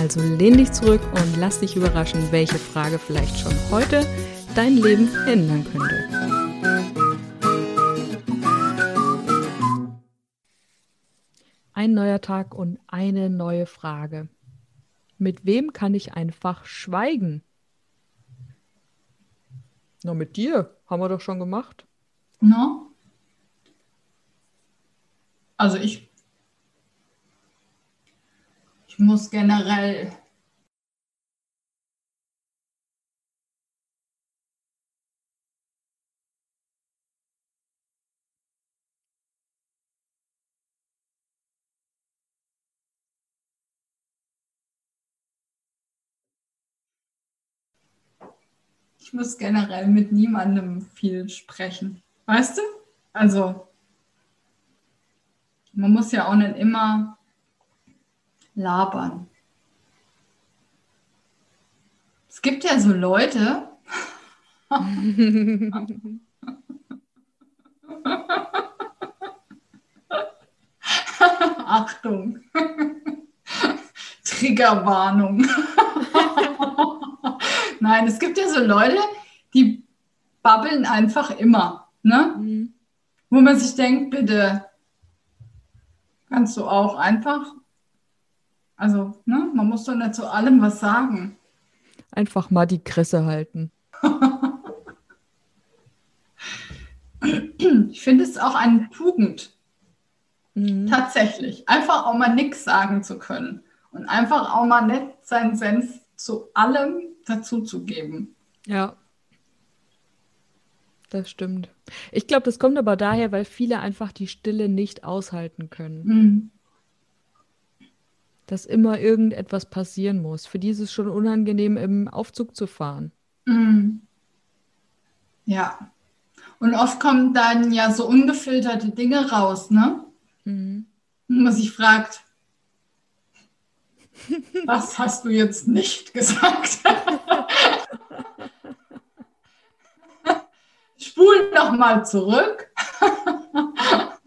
also lehn dich zurück und lass dich überraschen, welche Frage vielleicht schon heute dein Leben ändern könnte. Ein neuer Tag und eine neue Frage. Mit wem kann ich einfach schweigen? Na, mit dir. Haben wir doch schon gemacht. No? Also ich muss generell ich muss generell mit niemandem viel sprechen. Weißt du? Also, man muss ja auch nicht immer labern. Es gibt ja so Leute. Achtung. Triggerwarnung. Nein, es gibt ja so Leute, die babbeln einfach immer. Ne? Mhm. Wo man sich denkt, bitte, kannst du auch einfach also, ne, man muss doch nicht zu allem was sagen. Einfach mal die Kresse halten. ich finde es auch eine Tugend. Mhm. Tatsächlich. Einfach auch mal nichts sagen zu können. Und einfach auch mal nicht seinen Senf zu allem dazuzugeben. Ja. Das stimmt. Ich glaube, das kommt aber daher, weil viele einfach die Stille nicht aushalten können. Mhm dass immer irgendetwas passieren muss. Für die ist es schon unangenehm, im Aufzug zu fahren. Mhm. Ja. Und oft kommen dann ja so ungefilterte Dinge raus, ne? Mhm. Und man sich fragt, was hast du jetzt nicht gesagt? Spul noch mal zurück.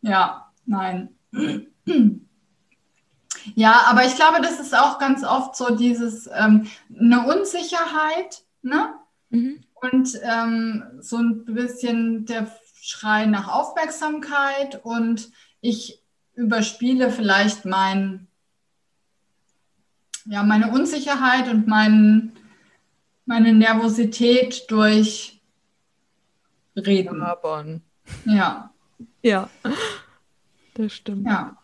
ja, nein. Ja, aber ich glaube, das ist auch ganz oft so dieses ähm, eine Unsicherheit, ne? Mhm. Und ähm, so ein bisschen der Schrei nach Aufmerksamkeit und ich überspiele vielleicht mein, ja, meine Unsicherheit und mein, meine Nervosität durch Reden. Labern. Ja. Ja, das stimmt. Ja.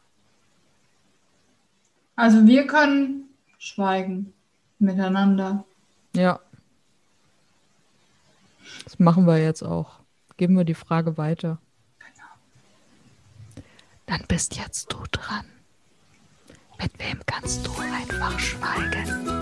Also wir können schweigen miteinander. Ja. Das machen wir jetzt auch. Geben wir die Frage weiter. Genau. Dann bist jetzt du dran. Mit wem kannst du einfach schweigen?